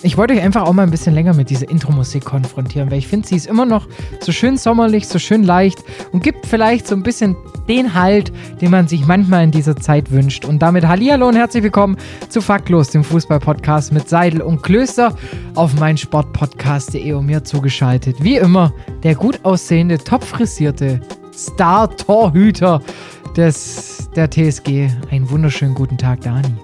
Ich wollte euch einfach auch mal ein bisschen länger mit dieser Intro-Musik konfrontieren, weil ich finde, sie ist immer noch so schön sommerlich, so schön leicht und gibt vielleicht so ein bisschen den Halt, den man sich manchmal in dieser Zeit wünscht. Und damit Hallihallo und herzlich willkommen zu Faktlos, dem Fußball-Podcast mit Seidel und Klöster auf meinsportpodcast.de und mir zugeschaltet. Wie immer, der gut aussehende, top frisierte Star-Torhüter des, der TSG. Einen wunderschönen guten Tag, Dani.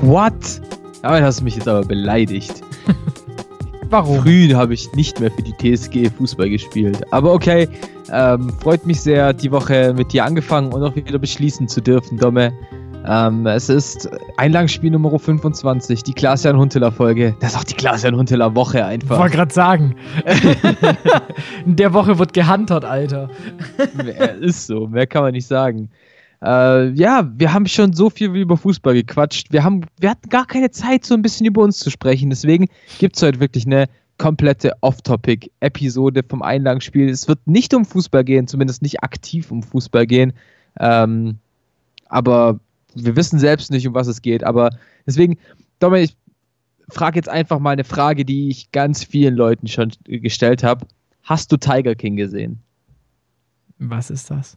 What? Damit hast du mich jetzt aber beleidigt. Warum? Früh habe ich nicht mehr für die TSG Fußball gespielt. Aber okay, ähm, freut mich sehr, die Woche mit dir angefangen und auch wieder beschließen zu dürfen, Domme. Ähm, es ist Einlagenspiel Nummer 25, die Klaas-Jan Hunteler Folge. Das ist auch die Klaas-Jan Hunteler Woche einfach. Ich wollte gerade sagen. In der Woche wird gehuntert, Alter. ist so, mehr kann man nicht sagen. Äh, ja, wir haben schon so viel über Fußball gequatscht. Wir, haben, wir hatten gar keine Zeit, so ein bisschen über uns zu sprechen. Deswegen gibt es heute wirklich eine komplette Off-Topic-Episode vom Einlagenspiel. Es wird nicht um Fußball gehen, zumindest nicht aktiv um Fußball gehen. Ähm, aber wir wissen selbst nicht, um was es geht. Aber deswegen, Dominik, ich frage jetzt einfach mal eine Frage, die ich ganz vielen Leuten schon gestellt habe. Hast du Tiger King gesehen? Was ist das?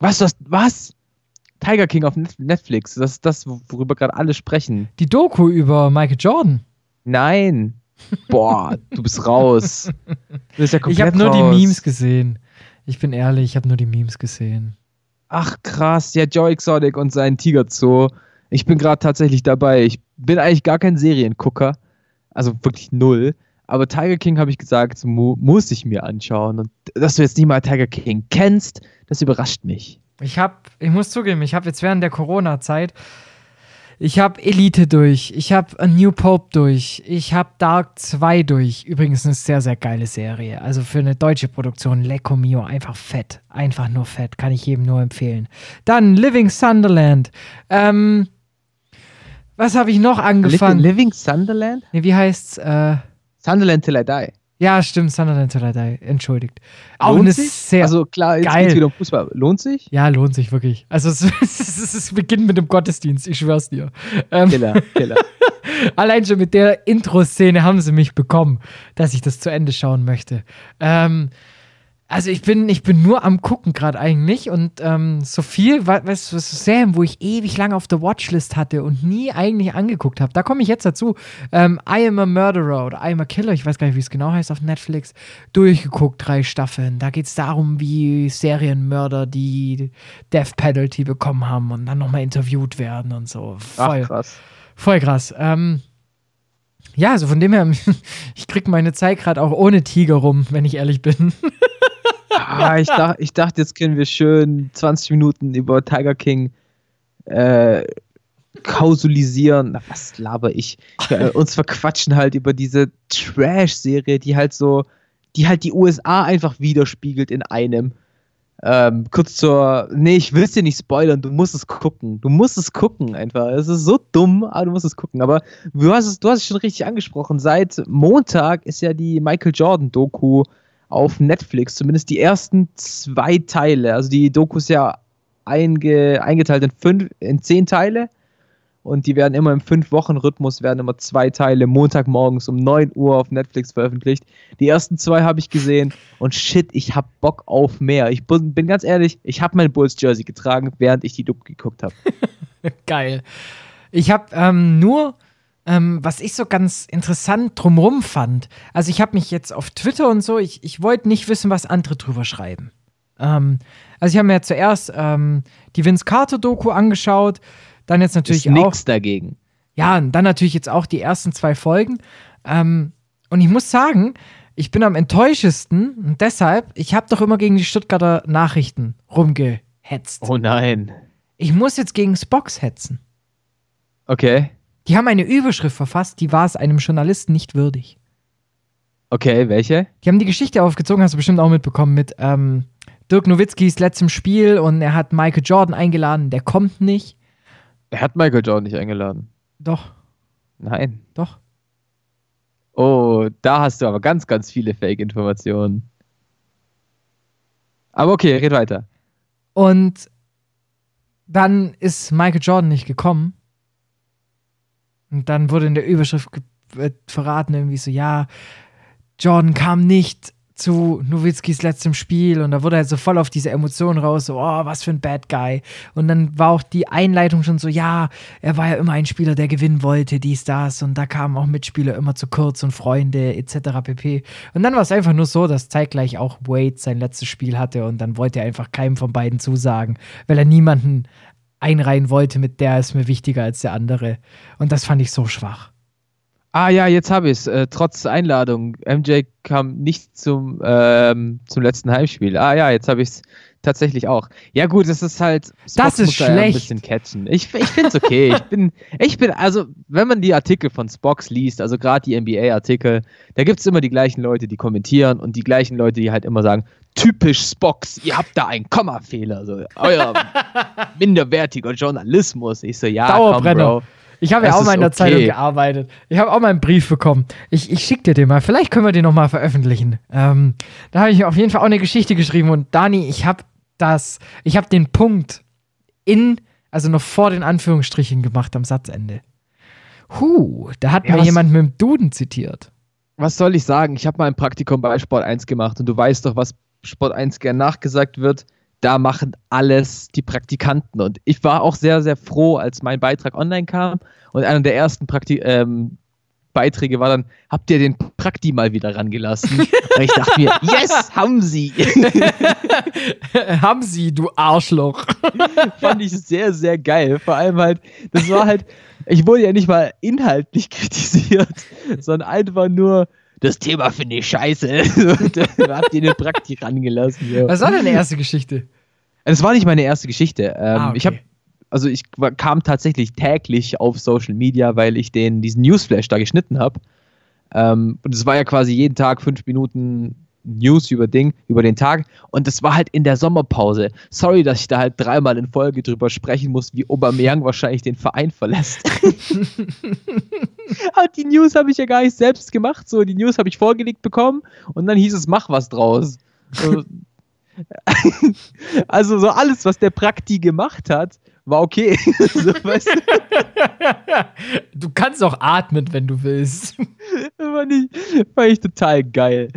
Was? Was? was? Tiger King auf Netflix. Das ist das, worüber gerade alle sprechen. Die Doku über Michael Jordan. Nein. Boah, du bist raus. Du bist ja ich habe nur die Memes gesehen. Ich bin ehrlich, ich habe nur die Memes gesehen. Ach krass, ja, Joe Exotic und sein Tiger Zoo. Ich bin gerade tatsächlich dabei. Ich bin eigentlich gar kein Seriengucker. Also wirklich null. Aber Tiger King habe ich gesagt, mu muss ich mir anschauen. Und dass du jetzt nicht mal Tiger King kennst, das überrascht mich. Ich habe, ich muss zugeben, ich habe jetzt während der Corona-Zeit, ich habe Elite durch, ich habe A New Pope durch, ich habe Dark 2 durch. Übrigens eine sehr, sehr geile Serie. Also für eine deutsche Produktion, Lecco Mio, einfach fett. Einfach nur fett, kann ich jedem nur empfehlen. Dann Living Sunderland. Ähm, was habe ich noch angefangen? Living Sunderland? Nee, wie heißt's? Äh, Sunderland Till I Die. Ja, stimmt, Sunderland Die. Entschuldigt. Auch lohnt eine sich? sehr Also klar, jetzt geil. geht's wieder um Fußball. Lohnt sich? Ja, lohnt sich wirklich. Also es, es, es beginnt mit dem Gottesdienst, ich schwör's dir. Ähm, Killer, Killer. Allein schon mit der Intro-Szene haben sie mich bekommen, dass ich das zu Ende schauen möchte. Ähm, also ich bin, ich bin nur am gucken gerade eigentlich und ähm, so viel, weißt du, Serien, wo ich ewig lange auf der Watchlist hatte und nie eigentlich angeguckt habe. Da komme ich jetzt dazu. Ähm, I am a Murderer oder I am a Killer, ich weiß gar nicht, wie es genau heißt auf Netflix, durchgeguckt, drei Staffeln. Da geht es darum, wie Serienmörder die Death Penalty bekommen haben und dann nochmal interviewt werden und so. Voll Ach, krass. Voll krass. Ähm, ja, also von dem her, ich krieg meine Zeit gerade auch ohne Tiger rum, wenn ich ehrlich bin. ah, ich, dach, ich dachte, jetzt können wir schön 20 Minuten über Tiger King äh, kausulisieren. Na, was laber ich? Äh, uns verquatschen halt über diese Trash-Serie, die halt so, die halt die USA einfach widerspiegelt in einem. Ähm, kurz zur, nee, ich will es dir nicht spoilern, du musst es gucken. Du musst es gucken einfach. Es ist so dumm, aber du musst es gucken. Aber du hast es, du hast es schon richtig angesprochen. Seit Montag ist ja die Michael Jordan-Doku auf Netflix, zumindest die ersten zwei Teile. Also die Doku ist ja einge, eingeteilt in, fünf, in zehn Teile und die werden immer im Fünf-Wochen-Rhythmus, werden immer zwei Teile Montagmorgens um 9 Uhr auf Netflix veröffentlicht. Die ersten zwei habe ich gesehen und shit, ich habe Bock auf mehr. Ich bin ganz ehrlich, ich habe mein Bulls-Jersey getragen, während ich die Doku geguckt habe. Geil. Ich habe ähm, nur ähm, was ich so ganz interessant drumrum fand. Also ich habe mich jetzt auf Twitter und so, ich, ich wollte nicht wissen, was andere drüber schreiben. Ähm, also ich habe mir ja zuerst ähm, die Vince Carter Doku angeschaut, dann jetzt natürlich Ist auch. Nichts dagegen. Ja, und dann natürlich jetzt auch die ersten zwei Folgen. Ähm, und ich muss sagen, ich bin am enttäuschesten und deshalb, ich habe doch immer gegen die Stuttgarter Nachrichten rumgehetzt. Oh nein. Ich muss jetzt gegen Spox hetzen. Okay. Die haben eine Überschrift verfasst, die war es einem Journalisten nicht würdig. Okay, welche? Die haben die Geschichte aufgezogen, hast du bestimmt auch mitbekommen, mit ähm, Dirk Nowitzkis letztem Spiel und er hat Michael Jordan eingeladen, der kommt nicht. Er hat Michael Jordan nicht eingeladen. Doch. Nein. Doch. Oh, da hast du aber ganz, ganz viele Fake-Informationen. Aber okay, red weiter. Und dann ist Michael Jordan nicht gekommen. Und dann wurde in der Überschrift äh, verraten, irgendwie so, ja, Jordan kam nicht zu Nowitzkis letztem Spiel und da wurde er so voll auf diese Emotionen raus, so, oh, was für ein Bad Guy. Und dann war auch die Einleitung schon so, ja, er war ja immer ein Spieler, der gewinnen wollte, dies, das und da kamen auch Mitspieler immer zu kurz und Freunde etc. pp. Und dann war es einfach nur so, dass zeitgleich auch Wade sein letztes Spiel hatte und dann wollte er einfach keinem von beiden zusagen, weil er niemanden einreihen wollte mit der ist mir wichtiger als der andere. Und das fand ich so schwach. Ah ja, jetzt habe ich es. Äh, trotz Einladung. MJ kam nicht zum, ähm, zum letzten Heimspiel. Ah ja, jetzt habe ich es tatsächlich auch. Ja gut, es ist halt. Spots das ist schlecht. Ja ein bisschen catchen. Ich, ich finde es okay. ich bin, ich bin, also wenn man die Artikel von Spox liest, also gerade die NBA-Artikel, da gibt es immer die gleichen Leute, die kommentieren und die gleichen Leute, die halt immer sagen, typisch Spox, ihr habt da einen Kommafehler. So, euer minderwertiger Journalismus. Ich so, ja, Dauerbrenner. Komm, Bro. Ich habe ja auch mal in der okay. Zeitung gearbeitet. Ich habe auch mal einen Brief bekommen. Ich, ich schicke dir den mal. Vielleicht können wir den nochmal veröffentlichen. Ähm, da habe ich auf jeden Fall auch eine Geschichte geschrieben. Und Dani, ich habe das, ich habe den Punkt in, also noch vor den Anführungsstrichen gemacht am Satzende. Huh, da hat ja, mir jemand mit dem Duden zitiert. Was soll ich sagen? Ich habe mal ein Praktikum bei Sport 1 gemacht und du weißt doch, was Sport 1 gern nachgesagt wird da machen alles die Praktikanten. Und ich war auch sehr, sehr froh, als mein Beitrag online kam. Und einer der ersten Prakti ähm, Beiträge war dann, habt ihr den Prakti mal wieder rangelassen? und ich dachte mir, yes, haben sie. haben sie, du Arschloch. Fand ich sehr, sehr geil. Vor allem halt, das war halt, ich wurde ja nicht mal inhaltlich kritisiert, sondern einfach nur, das Thema finde ich scheiße. habt ihr den Prakti rangelassen. Ja. Was war deine erste Geschichte? Das war nicht meine erste Geschichte. Ähm, ah, okay. Ich habe also ich kam tatsächlich täglich auf Social Media, weil ich den diesen Newsflash da geschnitten habe. Ähm, und es war ja quasi jeden Tag fünf Minuten News über Ding, über den Tag. Und das war halt in der Sommerpause. Sorry, dass ich da halt dreimal in Folge drüber sprechen muss, wie Aubameyang wahrscheinlich den Verein verlässt. die News habe ich ja gar nicht selbst gemacht. So, die News habe ich vorgelegt bekommen und dann hieß es, mach was draus. So, also so alles, was der Prakti gemacht hat, war okay. so, weißt du? du kannst auch atmen, wenn du willst. fand, ich, fand ich total geil.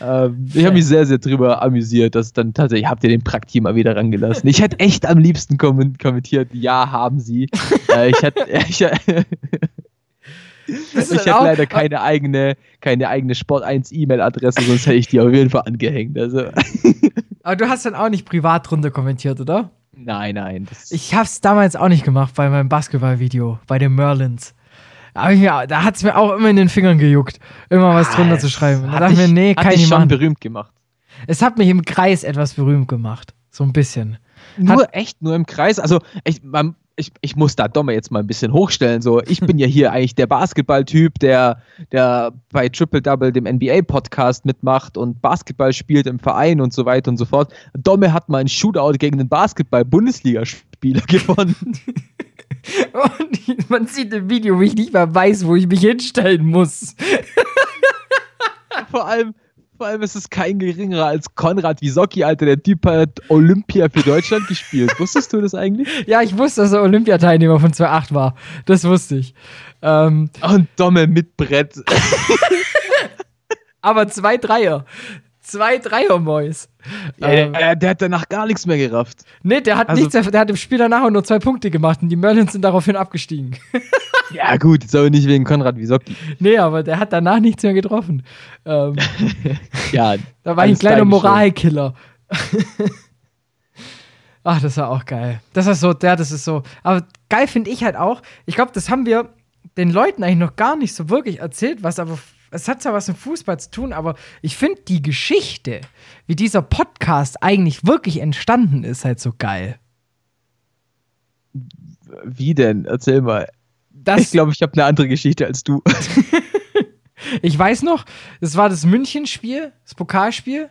Ähm, ich habe mich sehr, sehr drüber amüsiert, dass dann tatsächlich, habt ihr den Prakti mal wieder rangelassen. Ich hätte echt am liebsten kommentiert, ja, haben sie. äh, ich hätte... Ich, ich hätte leider keine eigene, keine eigene Sport 1 E-Mail-Adresse, sonst hätte ich die auf jeden Fall angehängt. Also. Aber du hast dann auch nicht privat drunter kommentiert, oder? Nein, nein. Ich hab's damals auch nicht gemacht bei meinem Basketballvideo, bei den Merlins. Aber mir, da hat's mir auch immer in den Fingern gejuckt, immer was ah, drunter zu schreiben. Da dachte ich mir, nee, kann ich schon berühmt gemacht. Es hat mich im Kreis etwas berühmt gemacht. So ein bisschen. Nur hat, echt, nur im Kreis. Also, ich, man, ich, ich muss da Domme jetzt mal ein bisschen hochstellen. So, ich bin ja hier eigentlich der Basketballtyp, der, der bei Triple Double, dem NBA-Podcast, mitmacht und Basketball spielt im Verein und so weiter und so fort. Domme hat mal einen Shootout gegen den Basketball-Bundesligaspieler gewonnen. und man sieht im Video, wie ich nicht mal weiß, wo ich mich hinstellen muss. Vor allem, vor allem ist es kein geringerer als Konrad Wisocki, Alter. Der Typ hat Olympia für Deutschland gespielt. Wusstest du das eigentlich? Ja, ich wusste, dass er Olympiateilnehmer von 2008 war. Das wusste ich. Ähm, Und Domme mit Brett. Aber zwei Dreier. Zwei Dreier-Mois. Ja, ähm, der, hat danach gar nichts mehr gerafft. Nee, der hat, also, nichts, der hat im Spiel danach nur zwei Punkte gemacht und die Merlins sind daraufhin abgestiegen. ja, gut, ist aber nicht wegen Konrad Wisocki. Nee, aber der hat danach nichts mehr getroffen. Ähm, ja. Da war ein kleiner Moralkiller. Ach, das war auch geil. Das ist so, der, das ist so. Aber geil finde ich halt auch. Ich glaube, das haben wir den Leuten eigentlich noch gar nicht so wirklich erzählt, was aber es hat zwar was mit Fußball zu tun, aber ich finde die Geschichte, wie dieser Podcast eigentlich wirklich entstanden ist, halt so geil. Wie denn? Erzähl mal. Das ich glaube, ich habe eine andere Geschichte als du. ich weiß noch, es war das Münchenspiel, das Pokalspiel.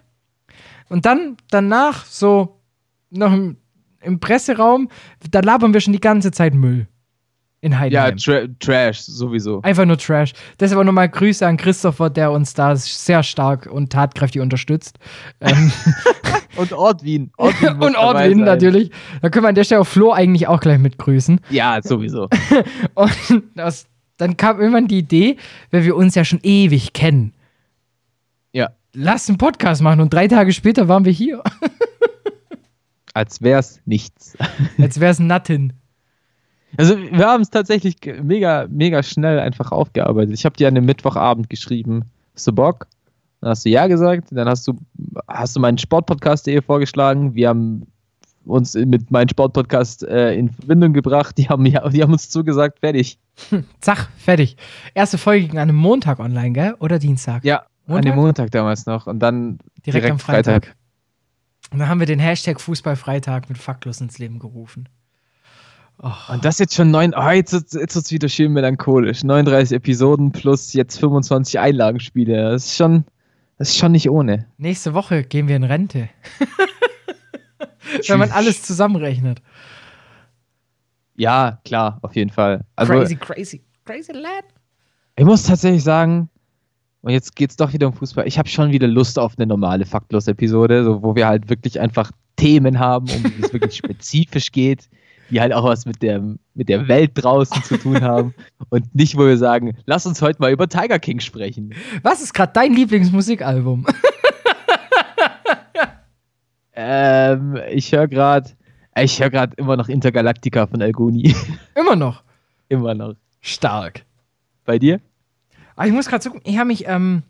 Und dann, danach, so noch im, im Presseraum, da labern wir schon die ganze Zeit Müll in Heidenheim. Ja, tra Trash, sowieso. Einfach nur Trash. Deshalb aber nochmal Grüße an Christopher, der uns da sehr stark und tatkräftig unterstützt. ähm, und Ortwin. Ortwin und Ortwin natürlich. Da können wir an der Stelle auch Flo eigentlich auch gleich mit grüßen. Ja, sowieso. und das, dann kam irgendwann die Idee, weil wir uns ja schon ewig kennen. Ja. Lass einen Podcast machen und drei Tage später waren wir hier. Als wär's nichts. Als wär's Nattin. Also wir haben es tatsächlich mega, mega schnell einfach aufgearbeitet. Ich habe dir an dem Mittwochabend geschrieben, hast du Bock? Dann hast du ja gesagt, dann hast du, hast du meinen Sportpodcast.de vorgeschlagen. Wir haben uns mit meinem Sportpodcast äh, in Verbindung gebracht. Die haben, ja, die haben uns zugesagt, fertig. Hm, zack, fertig. Erste Folge ging an einem Montag online, gell? Oder Dienstag? Ja, Montag? an dem Montag damals noch. Und dann direkt, direkt am Freitag. Freitag. Und dann haben wir den Hashtag Fußballfreitag mit Faktlos ins Leben gerufen. Oh. Und das jetzt schon neun, oh, jetzt, jetzt wird es wieder schön melancholisch. 39 Episoden plus jetzt 25 Einlagenspiele. Das ist schon, das ist schon nicht ohne. Nächste Woche gehen wir in Rente. Wenn man alles zusammenrechnet. Ja, klar, auf jeden Fall. Also, crazy, crazy, crazy lad. Ich muss tatsächlich sagen, und jetzt geht es doch wieder um Fußball. Ich habe schon wieder Lust auf eine normale Faktlos-Episode, so, wo wir halt wirklich einfach Themen haben, um die es wirklich spezifisch geht die halt auch was mit der, mit der Welt draußen zu tun haben. Und nicht, wo wir sagen, lass uns heute mal über Tiger King sprechen. Was ist gerade dein Lieblingsmusikalbum? ähm, ich höre gerade, ich höre gerade immer noch Intergalactica von Algoni. Immer noch? immer noch. Stark. Bei dir? Aber ah, ich muss gerade gucken, ich habe mich, ähm,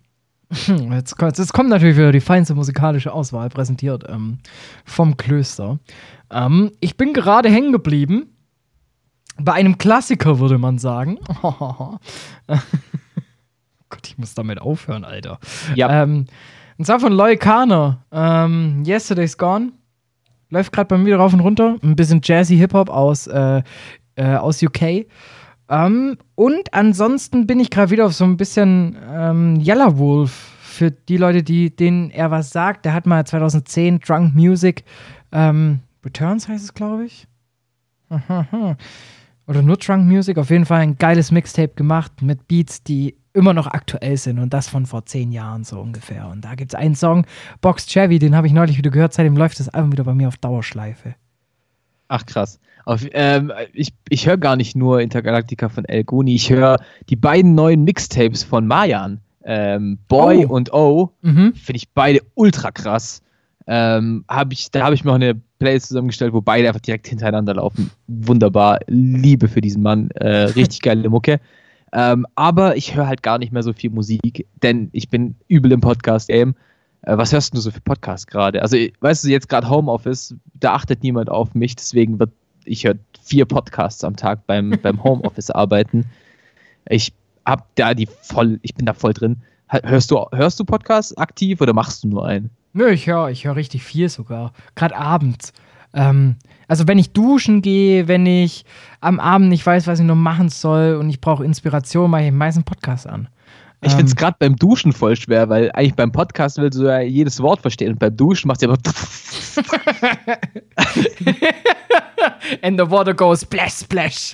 Jetzt, jetzt, kommt natürlich wieder die feinste musikalische Auswahl präsentiert ähm, vom Klöster. Ähm, ich bin gerade hängen geblieben bei einem Klassiker, würde man sagen. Gott, ich muss damit aufhören, Alter. Ja. Ähm, und zwar von Loy Kana. Ähm, Yesterday's Gone. Läuft gerade bei mir rauf und runter. Ein bisschen Jazzy Hip-Hop aus, äh, äh, aus UK. Ähm, und ansonsten bin ich gerade wieder auf so ein bisschen ähm, Yellow Wolf. Für die Leute, die, denen er was sagt, der hat mal 2010 Drunk Music ähm, Returns heißt es, glaube ich. Oder nur Drunk Music. Auf jeden Fall ein geiles Mixtape gemacht mit Beats, die immer noch aktuell sind und das von vor zehn Jahren so ungefähr. Und da gibt es einen Song, Box Chevy, den habe ich neulich wieder gehört. Seitdem läuft das Album wieder bei mir auf Dauerschleife. Ach krass. Auf, ähm, ich ich höre gar nicht nur Intergalactica von El Guni, ich höre die beiden neuen Mixtapes von Mayan. Ähm, Boy oh. und O. Mhm. Finde ich beide ultra krass. Ähm, hab ich, da habe ich mir auch eine Playlist zusammengestellt, wo beide einfach direkt hintereinander laufen. Wunderbar. Liebe für diesen Mann. Äh, richtig geile Mucke. Ähm, aber ich höre halt gar nicht mehr so viel Musik, denn ich bin übel im Podcast-Game. Äh, was hörst du so für Podcasts gerade? Also, weißt du, jetzt gerade Homeoffice, da achtet niemand auf mich, deswegen wird ich höre vier Podcasts am Tag beim, beim Homeoffice arbeiten. Ich hab da die voll, ich bin da voll drin. Hörst du, hörst du Podcasts aktiv oder machst du nur einen? Nö, ich höre ich hör richtig viel sogar. Gerade abends. Ähm, also wenn ich duschen gehe, wenn ich am Abend nicht weiß, was ich noch machen soll und ich brauche Inspiration, mache ich meistens Podcast an. Ich finde es ähm. gerade beim Duschen voll schwer, weil eigentlich beim Podcast willst du ja jedes Wort verstehen und beim Duschen machst du aber. And the water goes splash, splash.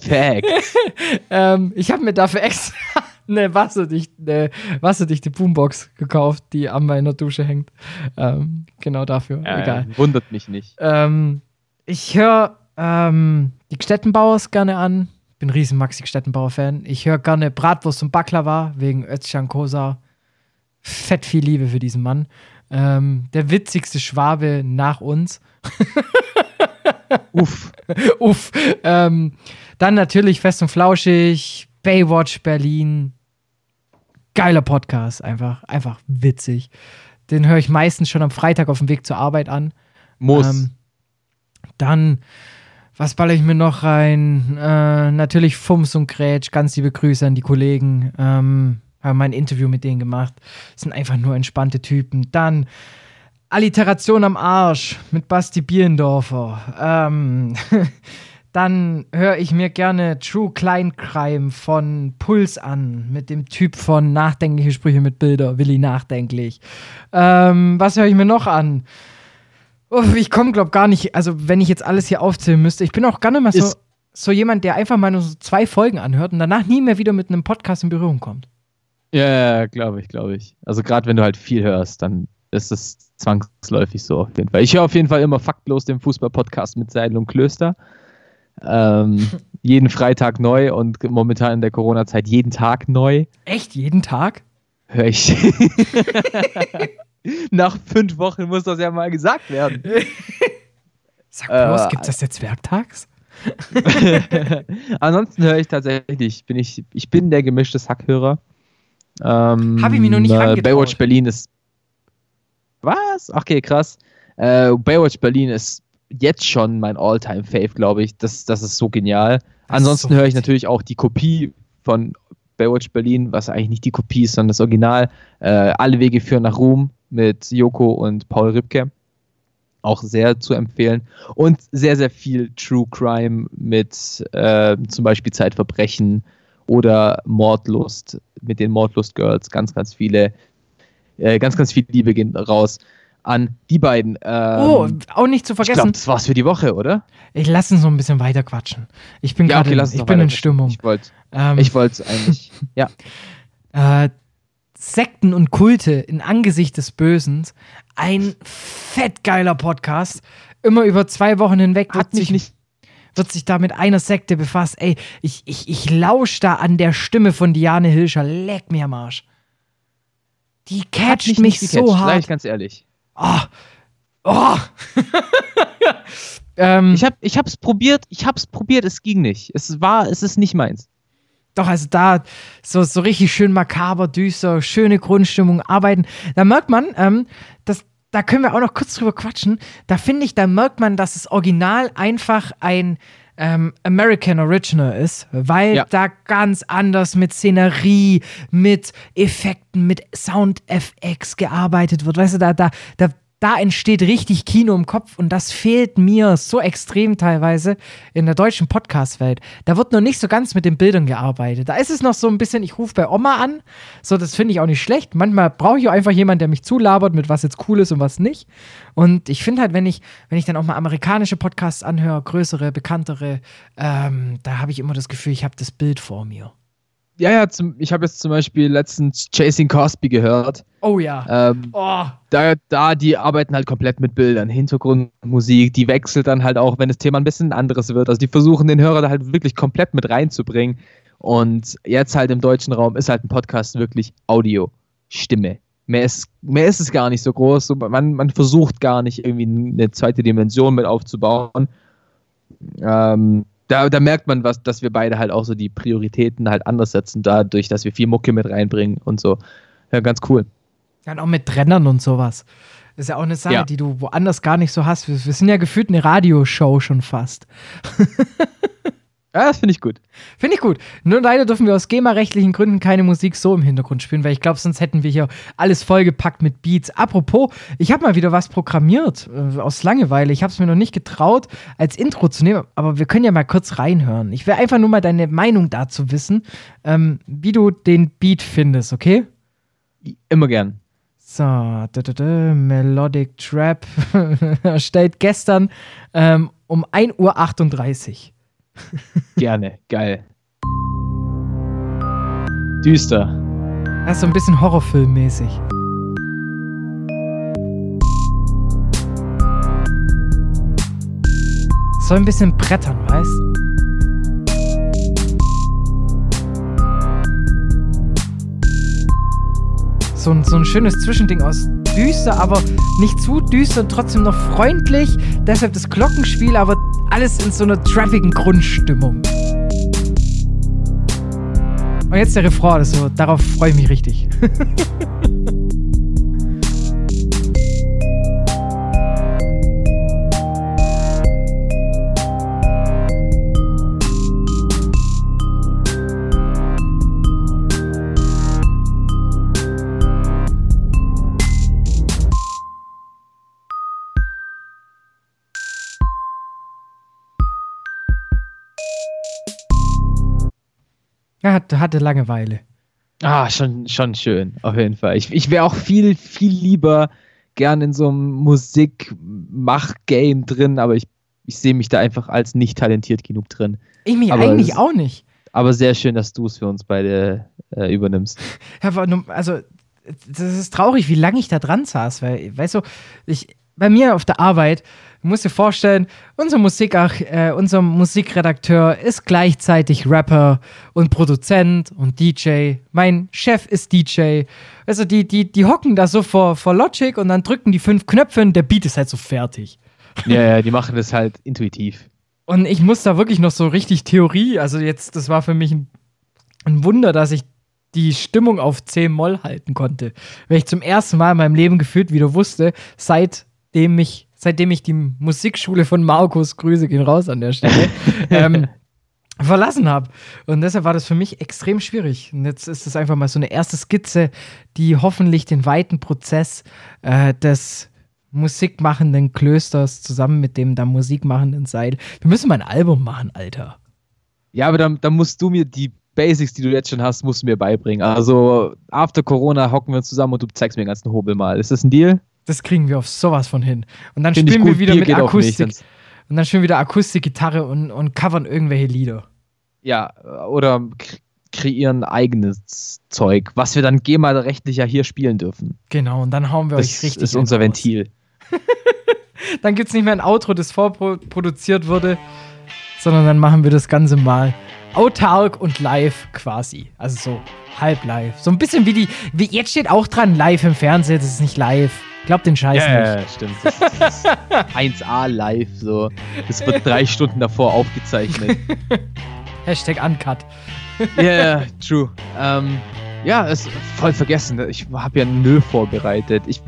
Fact. ähm, ich habe mir dafür extra eine wasserdichte, eine wasserdichte Boombox gekauft, die an meiner Dusche hängt. Ähm, genau dafür. Ja, Egal. wundert mich nicht. Ähm, ich höre ähm, die Gstettenbauers gerne an. Bin riesen Maxi Gstettenbauer-Fan. Ich höre gerne Bratwurst und Baklava wegen Özcan Kosa. Fett viel Liebe für diesen Mann. Ähm, der witzigste Schwabe nach uns. Uff. Uff. Ähm, dann natürlich Fest und Flauschig, Baywatch Berlin. Geiler Podcast, einfach, einfach witzig. Den höre ich meistens schon am Freitag auf dem Weg zur Arbeit an. Muss. Ähm, dann, was baller ich mir noch rein? Äh, natürlich Fums und Grätsch, ganz liebe Grüße an die Kollegen. Ähm, habe mein Interview mit denen gemacht. Das sind einfach nur entspannte Typen. Dann Alliteration am Arsch mit Basti Bierendorfer. Ähm, Dann höre ich mir gerne True Klein Crime von Puls an, mit dem Typ von Nachdenkliche Sprüche mit Bilder, Willi Nachdenklich. Ähm, was höre ich mir noch an? Oh, ich komme, glaube gar nicht, also wenn ich jetzt alles hier aufzählen müsste, ich bin auch gar nicht mehr so, so jemand, der einfach mal nur so zwei Folgen anhört und danach nie mehr wieder mit einem Podcast in Berührung kommt. Ja, glaube ich, glaube ich. Also gerade wenn du halt viel hörst, dann ist es zwangsläufig so auf jeden Fall. Ich höre auf jeden Fall immer faktlos den Fußball-Podcast mit Seidel und Klöster. Ähm, jeden Freitag neu und momentan in der Corona-Zeit jeden Tag neu. Echt? Jeden Tag? Hör ich. Nach fünf Wochen muss das ja mal gesagt werden. Sag bloß, äh, gibt es das jetzt werktags? Ansonsten höre ich tatsächlich, bin ich, ich bin der gemischte Sackhörer. Ähm, Habe ich mir noch nicht äh, Baywatch Berlin ist. Was? Okay, krass. Äh, Baywatch Berlin ist jetzt schon mein All-Time-Fave, glaube ich. Das, das ist so genial. Das Ansonsten so höre ich natürlich auch die Kopie von Baywatch Berlin, was eigentlich nicht die Kopie ist, sondern das Original. Äh, Alle Wege führen nach Ruhm mit Joko und Paul Ripke. Auch sehr zu empfehlen. Und sehr, sehr viel True Crime mit äh, zum Beispiel Zeitverbrechen oder Mordlust mit den Mordlust Girls. Ganz, ganz viele, äh, ganz, ganz viel Liebe gehen raus an die beiden. Ähm, oh, auch nicht zu vergessen. Ich glaube, das war's für die Woche, oder? Ich lasse uns so ein bisschen weiter quatschen. Ich bin ja, gerade, okay, ich bin in Stimmung. Ich wollte ähm, ich wollte eigentlich, ja. Äh, Sekten und Kulte in Angesicht des Bösen. Ein fettgeiler Podcast. Immer über zwei Wochen hinweg wird sich nicht wird sich da mit einer Sekte befasst. Ey, ich, ich, ich lausche da an der Stimme von Diane Hilscher. Leck mir am Arsch. Die catcht mich, mich so gecatcht, hart. Gleich ganz ehrlich. Oh. Oh. ähm, ich, hab, ich hab's probiert, ich hab's probiert, es ging nicht. Es war, es ist nicht meins. Doch, also da so, so richtig schön makaber, düster, schöne Grundstimmung arbeiten. Da merkt man, ähm, dass da können wir auch noch kurz drüber quatschen. Da finde ich, da merkt man, dass das Original einfach ein ähm, American Original ist, weil ja. da ganz anders mit Szenerie, mit Effekten, mit Sound FX gearbeitet wird. Weißt du, da, da, da, da entsteht richtig Kino im Kopf und das fehlt mir so extrem teilweise in der deutschen Podcast-Welt. Da wird noch nicht so ganz mit den Bildern gearbeitet. Da ist es noch so ein bisschen, ich rufe bei Oma an. So, das finde ich auch nicht schlecht. Manchmal brauche ich auch einfach jemanden, der mich zulabert, mit was jetzt cool ist und was nicht. Und ich finde halt, wenn ich, wenn ich dann auch mal amerikanische Podcasts anhöre, größere, bekanntere, ähm, da habe ich immer das Gefühl, ich habe das Bild vor mir. Ja, ja, zum, ich habe jetzt zum Beispiel letztens Chasing Cosby gehört. Oh ja. Ähm, oh. Da, da, die arbeiten halt komplett mit Bildern, Hintergrundmusik, die wechselt dann halt auch, wenn das Thema ein bisschen anderes wird. Also die versuchen den Hörer da halt wirklich komplett mit reinzubringen. Und jetzt halt im deutschen Raum ist halt ein Podcast wirklich Audio, Stimme. Mehr ist, mehr ist es gar nicht so groß. Man, man versucht gar nicht irgendwie eine zweite Dimension mit aufzubauen. Ähm, da, da merkt man was, dass wir beide halt auch so die Prioritäten halt anders setzen, dadurch, dass wir viel Mucke mit reinbringen und so. Ja, ganz cool. Ja, und auch mit Trennern und sowas. Das ist ja auch eine Sache, ja. die du woanders gar nicht so hast. Wir, wir sind ja gefühlt eine Radioshow schon fast. Ja, das finde ich gut. Finde ich gut. Nur leider dürfen wir aus GEMA-rechtlichen Gründen keine Musik so im Hintergrund spielen, weil ich glaube, sonst hätten wir hier alles vollgepackt mit Beats. Apropos, ich habe mal wieder was programmiert äh, aus Langeweile. Ich habe es mir noch nicht getraut, als Intro zu nehmen, aber wir können ja mal kurz reinhören. Ich will einfach nur mal deine Meinung dazu wissen, ähm, wie du den Beat findest, okay? Immer gern. So, da, da, da, Melodic Trap erstellt gestern ähm, um 1.38 Uhr. Gerne, geil. Düster. Ist so ein bisschen Horrorfilmmäßig. Soll ein bisschen brettern, weißt so ein, so ein schönes Zwischending aus düster, aber nicht zu düster und trotzdem noch freundlich. Deshalb das Glockenspiel, aber alles in so einer traffigen Grundstimmung. Und jetzt der Refrain, also, darauf freue ich mich richtig. Er hat, hatte Langeweile. Ah, schon, schon schön, auf jeden Fall. Ich, ich wäre auch viel, viel lieber gern in so einem Musikmach-Game drin, aber ich, ich sehe mich da einfach als nicht talentiert genug drin. Ich mich Aber eigentlich es- auch nicht. Aber sehr schön, dass du es für uns beide äh, übernimmst. Ja, also, das ist traurig, wie lange ich da dran saß, weil, weißt du, ich, bei mir auf der Arbeit, du musst dir vorstellen, unser, Musik, äh, unser Musikredakteur ist gleichzeitig Rapper und Produzent und DJ. Mein Chef ist DJ. Also, die, die, die hocken da so vor, vor Logic und dann drücken die fünf Knöpfe und der Beat ist halt so fertig. Ja, ja, die machen das halt intuitiv. Und ich muss da wirklich noch so richtig Theorie, also jetzt, das war für mich ein, ein Wunder, dass ich die Stimmung auf C-Moll halten konnte. Weil ich zum ersten Mal in meinem Leben gefühlt wieder wusste, seitdem ich, seitdem ich die Musikschule von Markus, Grüße gehen raus an der Stelle, ähm, verlassen habe. Und deshalb war das für mich extrem schwierig. Und jetzt ist es einfach mal so eine erste Skizze, die hoffentlich den weiten Prozess äh, des musikmachenden Klösters zusammen mit dem da musikmachenden Seil. Wir müssen mal ein Album machen, Alter. Ja, aber dann, dann musst du mir die Basics, die du jetzt schon hast, musst du mir beibringen. Also, after Corona hocken wir uns zusammen und du zeigst mir den ganzen Hobel mal. Ist das ein Deal? Das kriegen wir auf sowas von hin. Und dann Find spielen wir wieder Bier mit nicht, Akustik. sonst- und dann spielen wir wieder Akustik, Gitarre und, und covern irgendwelche Lieder. Ja, oder kre- kreieren eigenes Zeug, was wir dann GEMA-rechtlich ja hier spielen dürfen. Genau, und dann hauen wir Das euch richtig. ist unser. Ventil. Dann gibt es nicht mehr ein Outro, das vorproduziert wurde, sondern dann machen wir das Ganze mal autark und live quasi. Also so halb live. So ein bisschen wie die. Wie, jetzt steht auch dran, live im Fernsehen, das ist nicht live. Glaubt den Scheiß nicht. stimmt. Das, das ist 1A live, so. Das wird drei Stunden davor aufgezeichnet. Hashtag Uncut. Ja, yeah, true. Ähm, ja, ist voll vergessen. Ich habe ja Nö vorbereitet. Ich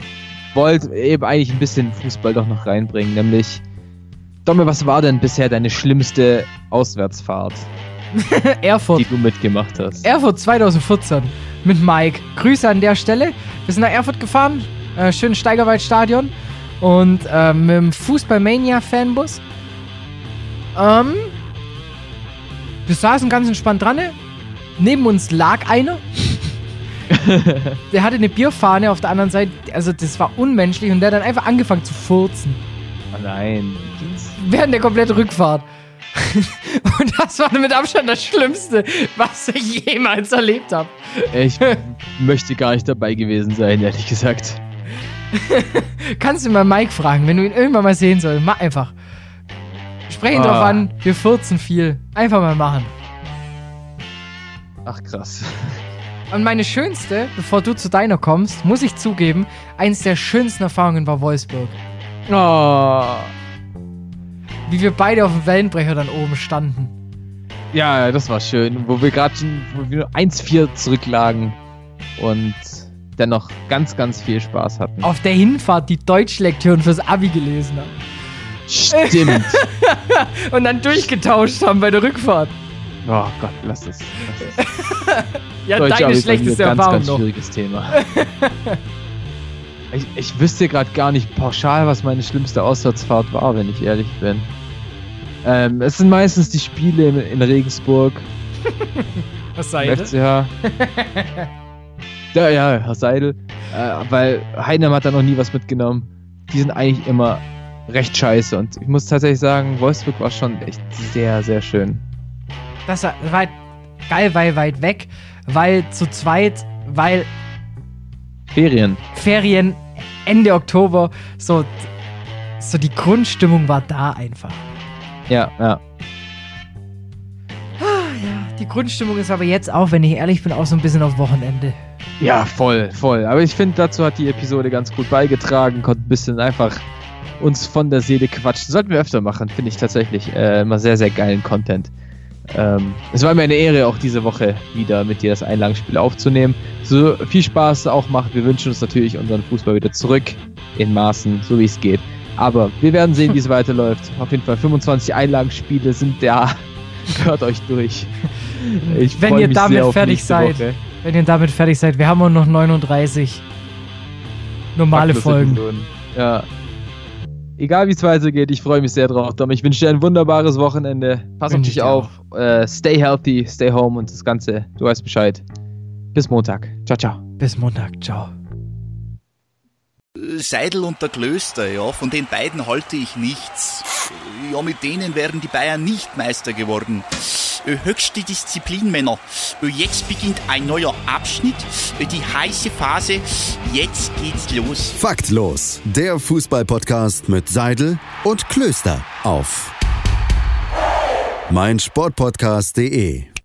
wollte eben eigentlich ein bisschen Fußball doch noch reinbringen, nämlich. Domme, was war denn bisher deine schlimmste Auswärtsfahrt, Erfurt. die du mitgemacht hast? Erfurt 2014 mit Mike. Grüße an der Stelle. Wir sind nach Erfurt gefahren, äh, schönes Steigerwaldstadion und äh, mit dem Fußballmania-Fanbus. Ähm, wir saßen ganz entspannt dran. Neben uns lag einer. der hatte eine Bierfahne auf der anderen Seite. Also, das war unmenschlich und der hat dann einfach angefangen zu furzen. Oh nein. Während der kompletten Rückfahrt. und das war mit Abstand das Schlimmste, was ich jemals erlebt habe. Ich möchte gar nicht dabei gewesen sein, ehrlich gesagt. Kannst du mal Mike fragen, wenn du ihn irgendwann mal sehen sollst. Mach einfach. Sprech ihn Ah. drauf an, wir furzen viel. Einfach mal machen. Ach krass. Und meine schönste, bevor du zu deiner kommst, muss ich zugeben, eins der schönsten Erfahrungen war Wolfsburg. Oh. Wie wir beide auf dem Wellenbrecher dann oben standen. Ja, das war schön. Wo wir gerade schon, wo wir nur 1-4 zurücklagen und dennoch ganz, ganz viel Spaß hatten. Auf der Hinfahrt die Deutschlektüren fürs Abi gelesen haben. Stimmt. Und dann durchgetauscht haben bei der Rückfahrt. oh Gott, lass es. Lass es. Ja, Deutsch deine schlechteste ganz, Erfahrung ganz noch. schwieriges Thema. ich, ich wüsste gerade gar nicht pauschal, was meine schlimmste Auswärtsfahrt war, wenn ich ehrlich bin. Ähm, es sind meistens die Spiele in, in Regensburg, Was sei das? FCH. Ja, ja, Herr Seidel. Äh, weil Heidenheim hat da noch nie was mitgenommen. Die sind eigentlich immer recht scheiße. Und ich muss tatsächlich sagen, Wolfsburg war schon echt sehr, sehr schön. Das war weit, geil, weil weit weg, weil zu zweit, weil Ferien. Ferien Ende Oktober, so, so die Grundstimmung war da einfach. Ja, ja. Die Grundstimmung ist aber jetzt auch, wenn ich ehrlich bin, auch so ein bisschen auf Wochenende. Ja, voll, voll. Aber ich finde, dazu hat die Episode ganz gut beigetragen, konnte ein bisschen einfach uns von der Seele quatschen. Sollten wir öfter machen, finde ich tatsächlich äh, immer sehr, sehr geilen Content. Ähm, es war mir eine Ehre, auch diese Woche wieder mit dir das Einlagenspiel aufzunehmen. So viel Spaß auch macht. Wir wünschen uns natürlich unseren Fußball wieder zurück in Maßen, so wie es geht. Aber wir werden sehen, wie es weiterläuft. Auf jeden Fall 25 Einlagenspiele sind da. Hört euch durch. Ich Wenn ihr mich damit fertig seid. Woche. Wenn ihr damit fertig seid, wir haben auch noch 39 normale Folgen. Ja. egal wie es weitergeht, ich freue mich sehr drauf, Dom. Ich wünsche dir ein wunderbares Wochenende. Pass auf dich auf. Äh, stay healthy, stay home und das Ganze. Du weißt Bescheid. Bis Montag. Ciao, ciao. Bis Montag. Ciao. Seidel und der Klöster, ja, von den beiden halte ich nichts. Ja, mit denen wären die Bayern nicht Meister geworden. Höchste Disziplin, Männer. Jetzt beginnt ein neuer Abschnitt, die heiße Phase. Jetzt geht's los. Faktlos, der Fußballpodcast mit Seidel und Klöster auf meinsportpodcast.de